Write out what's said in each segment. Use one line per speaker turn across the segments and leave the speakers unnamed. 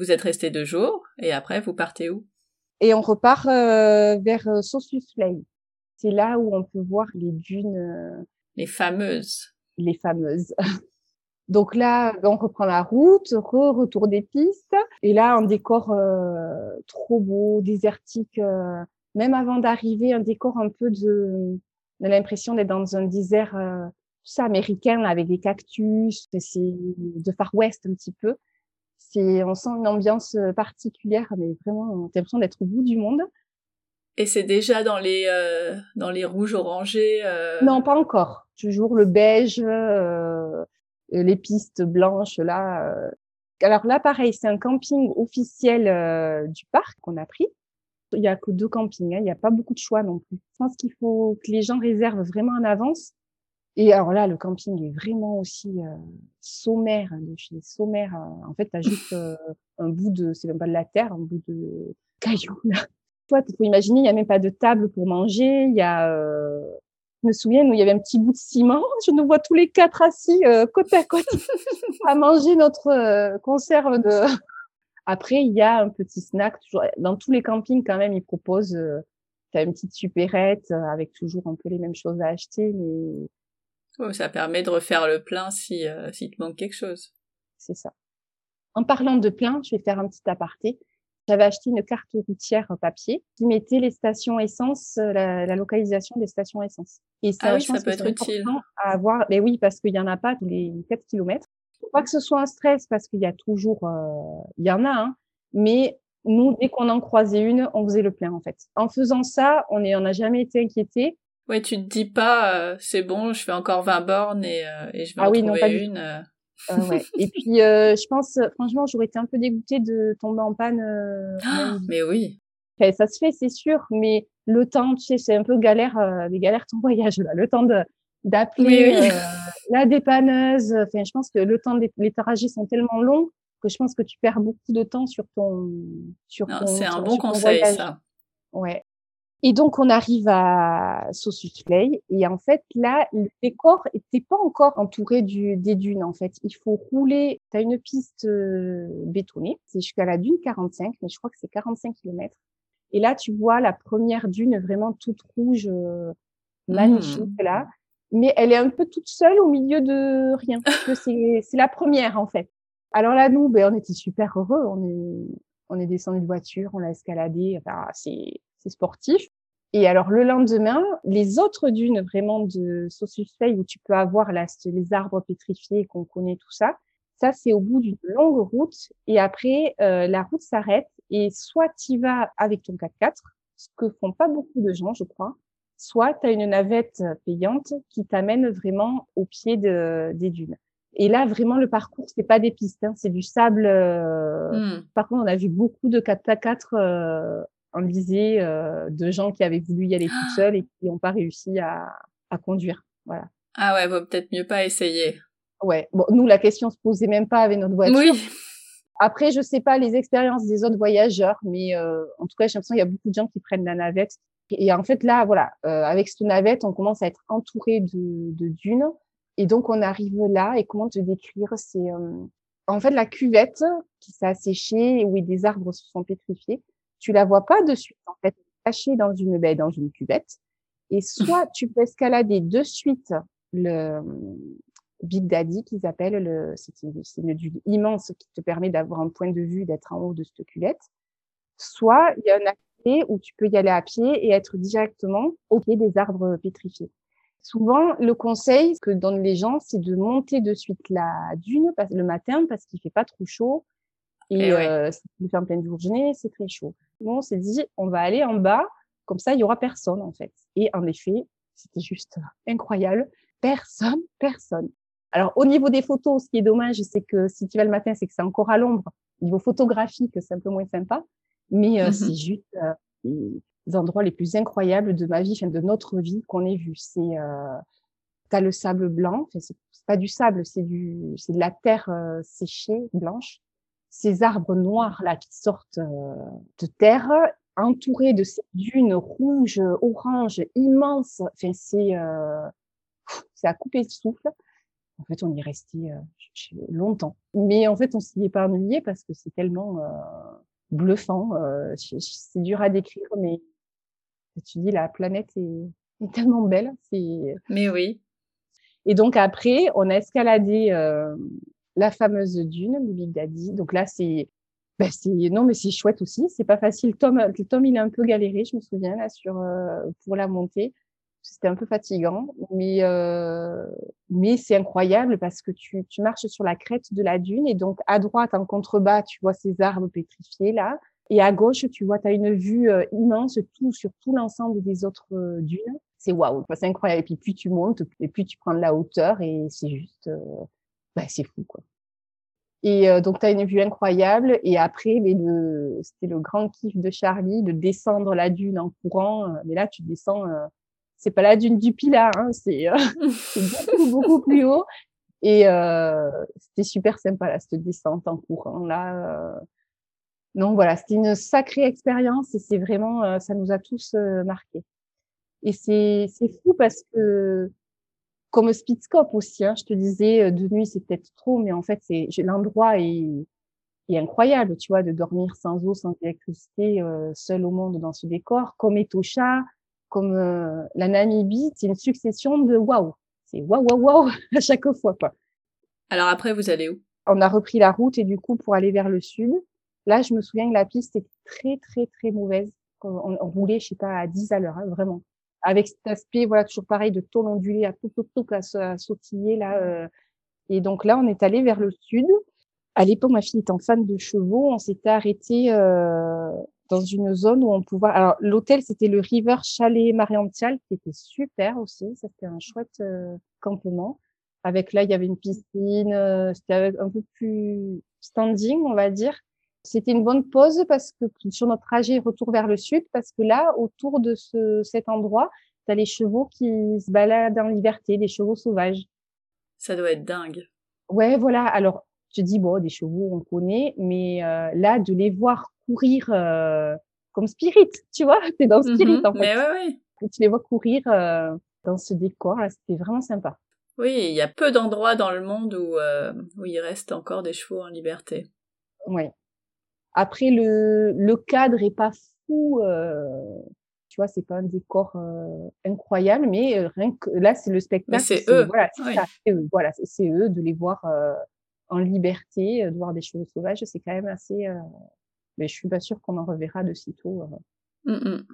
Vous êtes resté deux jours et après vous partez où?
Et on repart euh, vers euh, Sausus Lake. C'est là où on peut voir les dunes. euh,
Les fameuses.
les fameuses. Donc là, on reprend la route, re retour des pistes, et là un décor euh, trop beau, désertique. euh, même avant d'arriver, un décor un peu de, on a l'impression d'être dans un désert, euh, tout ça américain là, avec des cactus. C'est de Far West un petit peu. C'est, on sent une ambiance euh, particulière, mais vraiment, on a l'impression d'être au bout du monde.
Et c'est déjà dans les euh, dans les rouges orangés. euh,
Non, pas encore. Toujours le beige, euh, les pistes blanches là. euh. Alors là, pareil, c'est un camping officiel euh, du parc qu'on a pris. Il y a que deux campings, hein, il n'y a pas beaucoup de choix non plus. Je pense qu'il faut que les gens réservent vraiment en avance. Et alors là, le camping est vraiment aussi euh, sommaire, hein, de chez sommaire. euh. En fait, tu as juste euh, un bout de, c'est même pas de la terre, un bout de cailloux là. Toi, faut imaginer, il n'y a même pas de table pour manger. Il y a, euh, je me souviens, nous, il y avait un petit bout de ciment. Je nous vois tous les quatre assis euh, côte à côte à manger notre euh, conserve de. Après, il y a un petit snack. Toujours, dans tous les campings, quand même, ils proposent. Euh, T'as une petite supérette avec toujours un peu les mêmes choses à acheter, mais
oh, ça permet de refaire le plein si euh, s'il te manque quelque chose.
c'est ça. En parlant de plein, je vais faire un petit aparté. J'avais acheté une carte routière papier qui mettait les stations essence, euh, la, la localisation des stations essence. Et
Ah oui,
je
ça
pense
peut
que
être utile.
À avoir, mais oui, parce qu'il y en a pas tous les 4 kilomètres. Faut pas que ce soit un stress parce qu'il y a toujours, euh, il y en a, hein, mais nous, dès qu'on en croisait une, on faisait le plein en fait. En faisant ça, on est, on n'a jamais été inquiété.
Ouais, tu te dis pas euh, c'est bon, je fais encore 20 bornes et, euh, et je vais
Ah
en
oui, non, pas
une. euh.
Euh, ouais. Et puis, je pense, franchement, j'aurais été un peu dégoûtée de tomber en panne.
Ah, mais oui.
Enfin, ça se fait, c'est sûr, mais le temps, tu sais, c'est un peu galère, les galères ton voyage, là. Le temps de d'appeler
Oui, oui.
la dépanneuse. Enfin, je pense que le temps des les trajets sont tellement longs que je pense que tu perds beaucoup de temps sur ton sur
c'est un bon conseil
voyage.
ça.
Ouais. Et donc on arrive à Sausus Play et en fait là le décor était pas encore entouré du des dunes en fait. Il faut rouler. Tu as une piste euh, bétonnée, c'est jusqu'à la dune 45, mais je crois que c'est 45 km. Et là tu vois la première dune vraiment toute rouge, euh, magnifique là. Mais elle est un peu toute seule au milieu de rien. parce que c'est c'est la première en fait. Alors là nous, ben on était super heureux. On est on est descendu de voiture, on l'a escaladé. Enfin c'est c'est sportif. Et alors le lendemain, les autres dunes vraiment de Play où tu peux avoir là, les arbres pétrifiés qu'on connaît tout ça, ça c'est au bout d'une longue route et après euh, la route s'arrête et soit tu vas avec ton 4x4, ce que font pas beaucoup de gens je crois, soit tu as une navette payante qui t'amène vraiment au pied de, des dunes. Et là vraiment le parcours c'est pas des pistes, hein, c'est du sable. euh,
Hmm.
par contre, on a vu beaucoup de 4x4 euh, enlisés euh, de gens qui avaient voulu y aller tout seuls et qui n'ont pas réussi à, à conduire. Voilà.
Ah ouais, vaut peut-être mieux pas essayer.
Ouais. Bon, nous, la question se posait même pas avec notre voiture.
Oui.
Après, je sais pas les expériences des autres voyageurs, mais euh, en tout cas, j'ai l'impression qu'il y a beaucoup de gens qui prennent la navette. Et en fait, là, voilà, euh, avec cette navette, on commence à être entouré de, de dunes. Et donc, on arrive là. Et comment te décrire? C'est euh, en fait la cuvette qui s'est asséchée, où des arbres se sont pétrifiés. Tu la vois pas de suite, en fait, cachée dans une baie, dans une cuvette. Et soit tu peux escalader de suite le euh, Big Daddy qu'ils appellent, le, c'est une, une dune immense qui te permet d'avoir un point de vue, d'être en haut de cette cuvette. Soit il y a un accès où tu peux y aller à pied et être directement au pied des arbres pétrifiés. Souvent, le conseil que donnent les gens, c'est de monter de suite la dune le matin parce qu'il fait pas trop chaud et,
Eh ouais.
euh, le fais en pleine journée, c'est très chaud. Bon, on s'est dit, on va aller en bas, comme ça, il y aura personne en fait. Et en effet, c'était juste incroyable. Personne, personne. Alors, au niveau des photos, ce qui est dommage, c'est que si tu vas le matin, c'est que c'est encore à l'ombre. Au niveau photographique, c'est un peu moins sympa. Mais euh,
Mhm.
c'est juste euh, les endroits les plus incroyables de ma vie, enfin, de notre vie qu'on ait vu. C'est, euh, t'as le sable blanc. Enfin, c'est c'est pas du sable, c'est du, c'est de la terre euh, séchée, blanche. Ces arbres noirs là qui sortent euh, de terre, entourés de ces dunes rouges, oranges, immenses. Enfin, c'est, euh, c'est à couper le souffle. En fait, on y est resté euh, longtemps. Mais en fait, on s'y est pas ennuyé parce que c'est tellement euh, bluffant. Euh, c'est dur à décrire, mais tu dis la planète est, est tellement belle. C'est.
Mais oui.
Et donc après, on a escaladé euh, la fameuse dune, le Big Daddy. Donc là, c'est ben non mais c'est chouette aussi. C'est pas facile. Tom Tom il a un peu galéré je me souviens là sur euh, pour la montée. C'était un peu fatigant mais euh, mais c'est incroyable parce que tu tu marches sur la crête de la dune et donc à droite en contrebas tu vois ces arbres pétrifiés là. Et à gauche tu vois tu as une vue euh, immense tout sur tout l'ensemble des autres euh, dunes. C'est waouh. C'est incroyable. Et puis plus tu montes et puis tu prends de la hauteur et c'est juste ben, c'est fou quoi et euh, donc, tu as une vue incroyable. Et après, mais le, c'était le grand kiff de Charlie de descendre la dune en courant. Euh, mais là, tu descends, euh, c'est pas la dune du Pilat, hein, c'est, beaucoup, beaucoup plus haut. Et c'était super sympa, là, cette descente en courant. Là, donc voilà, c'était une sacrée expérience et c'est vraiment, ça nous a tous marqués. Et c'est, c'est fou parce que comme Speedscope aussi. Hein, je te disais, euh, de nuit, c'est peut-être trop, mais en fait, c'est l'endroit est, est, incroyable, tu vois, de dormir sans eau, sans électricité, euh, seul au monde dans ce décor. Comme Etosha, comme euh, la Namibie, c'est une succession de waouh. C'est waouh, waouh, waouh à chaque fois, quoi.
Alors après, vous allez où?
On a repris la route et du coup, pour aller vers le sud, là, je me souviens que la piste était très, très, très mauvaise. On, on roulait, je sais pas, à 10 à l'heure, hein, vraiment avec cet aspect, voilà, toujours pareil, de tôle ondulée à tout, tout, tout, à, sautiller, là. Euh. Et donc là, on est allé vers le sud. À l'époque, ma fille étant fan de chevaux, on s'était arrêté euh, dans une zone où on pouvait. Alors, l'hôtel, c'était le River Chalet Mariantial, qui était super aussi. C'était un chouette euh, campement. Avec là, il y avait une piscine. Euh, c'était un peu plus standing, on va dire. C'était une bonne pause parce que sur notre trajet retour vers le sud, parce que là, autour de ce, cet endroit, tu as les chevaux qui se baladent en liberté, des chevaux sauvages.
Ça doit être dingue.
Ouais, voilà. Alors, tu dis, bon, des chevaux, on connaît, mais euh, là, de les voir courir euh, comme Spirit, tu vois, t'es dans Spirit,
mhm.
en fait.
Mais ouais, ouais.
Tu les vois courir euh, dans ce décor, là, c'était vraiment sympa.
Oui, il y a peu d'endroits dans le monde où, où il reste encore des chevaux en liberté.
Ouais. Après, le, le cadre est pas fou. Euh, tu vois, c'est pas un décor euh, incroyable, mais euh, rien que là, c'est le spectacle.
c'est eux.
Voilà, c'est eux. Voilà, c'est eux de les voir euh, en liberté, de voir des choses sauvages. C'est quand même assez. mais je suis pas sûre qu'on en reverra de sitôt.
Mmh, mmh.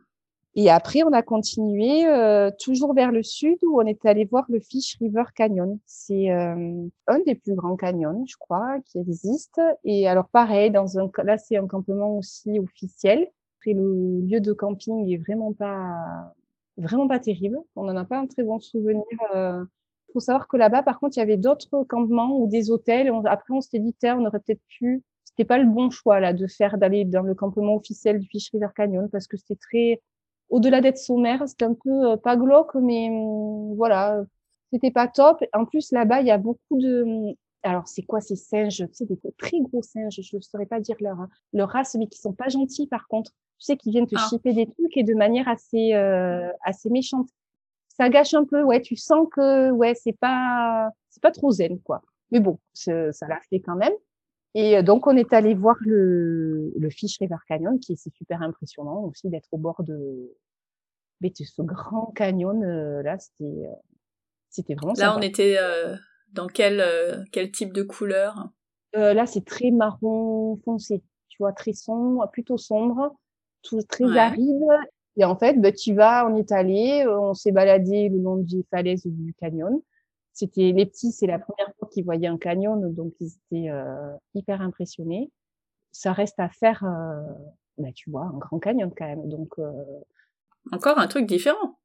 Et après, on a continué euh, toujours vers le sud où on est allé voir le Fish River Canyon. C'est euh, un des plus grands canyons, je crois, qui existe. Et alors pareil, dans un là c'est un campement aussi officiel. Après le lieu de camping est vraiment pas vraiment pas terrible. On n'en a pas un très bon souvenir. Euh. faut savoir que là-bas, par contre, il y avait d'autres campements ou des hôtels. après, on s'était dit, on aurait peut-être pu. C'était pas le bon choix là de faire d'aller dans le campement officiel du Fish River Canyon parce que c'était très au-delà d'être sommaire, c'était un peu euh, pas glauque, mais hum, voilà, c'était pas top. En plus, là-bas, il y a beaucoup de, hum, alors c'est quoi ces singes? Sais, des très gros singes, je ne saurais pas dire leur, leur race, mais qui sont pas gentils par contre. Tu sais, qui viennent te ah. chipper des trucs et de manière assez, euh, assez méchante. Ça gâche un peu, ouais, tu sens que, ouais, c'est pas, c'est pas trop zen, quoi. Mais bon, ça l'a fait quand même. Et euh, donc, on est allé voir le, le Fish River Canyon, qui est super impressionnant aussi d'être au bord de, de ce grand canyon. Euh, là, c'était, euh, c'était vraiment
Là, on était dans quel, quel type de couleur?
Là, c'est très marron foncé, tu vois, très sombre, plutôt sombre, tout très aride. Et en fait, bah, tu vas, on est allé, on s'est baladé le long des falaises du canyon. C'était les petits, c'est la première qu'ils voyaient un canyon, donc ils étaient euh, hyper impressionnés. Ça reste à faire, euh, bah, tu vois, un grand canyon quand même. Donc euh,
encore un truc différent.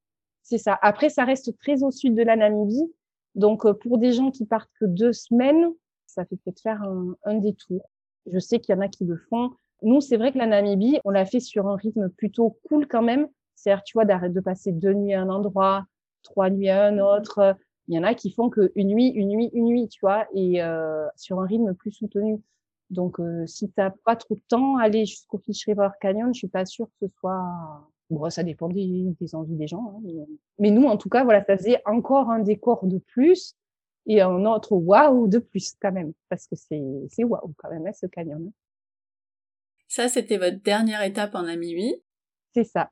C'est ça. Après, ça reste très au sud de la Namibie, donc euh, pour des gens qui partent que deux semaines, ça fait peut-être faire un, un détour. Je sais qu'il y en a qui le font. Nous, c'est vrai que la Namibie, on l'a fait sur un rythme plutôt cool quand même. C'est-à-dire, tu vois, d'arrêter de passer deux nuits à un endroit, trois nuits à un autre, il y en a qui font que une nuit, une nuit, une nuit, tu vois, et euh, sur un rythme plus soutenu. Donc, euh, si t'as pas trop de temps, aller jusqu'au Fish River Canyon, je suis pas sûre que ce soit. Bon, ça dépend des, des envies des gens. Hein, mais... nous, en tout cas, voilà, ça faisait encore un décor de plus. et un autre waouh de plus quand même, parce que c'est c'est waouh quand même hein, ce canyon.
Ça, c'était votre dernière étape en Namibie.
C'est ça.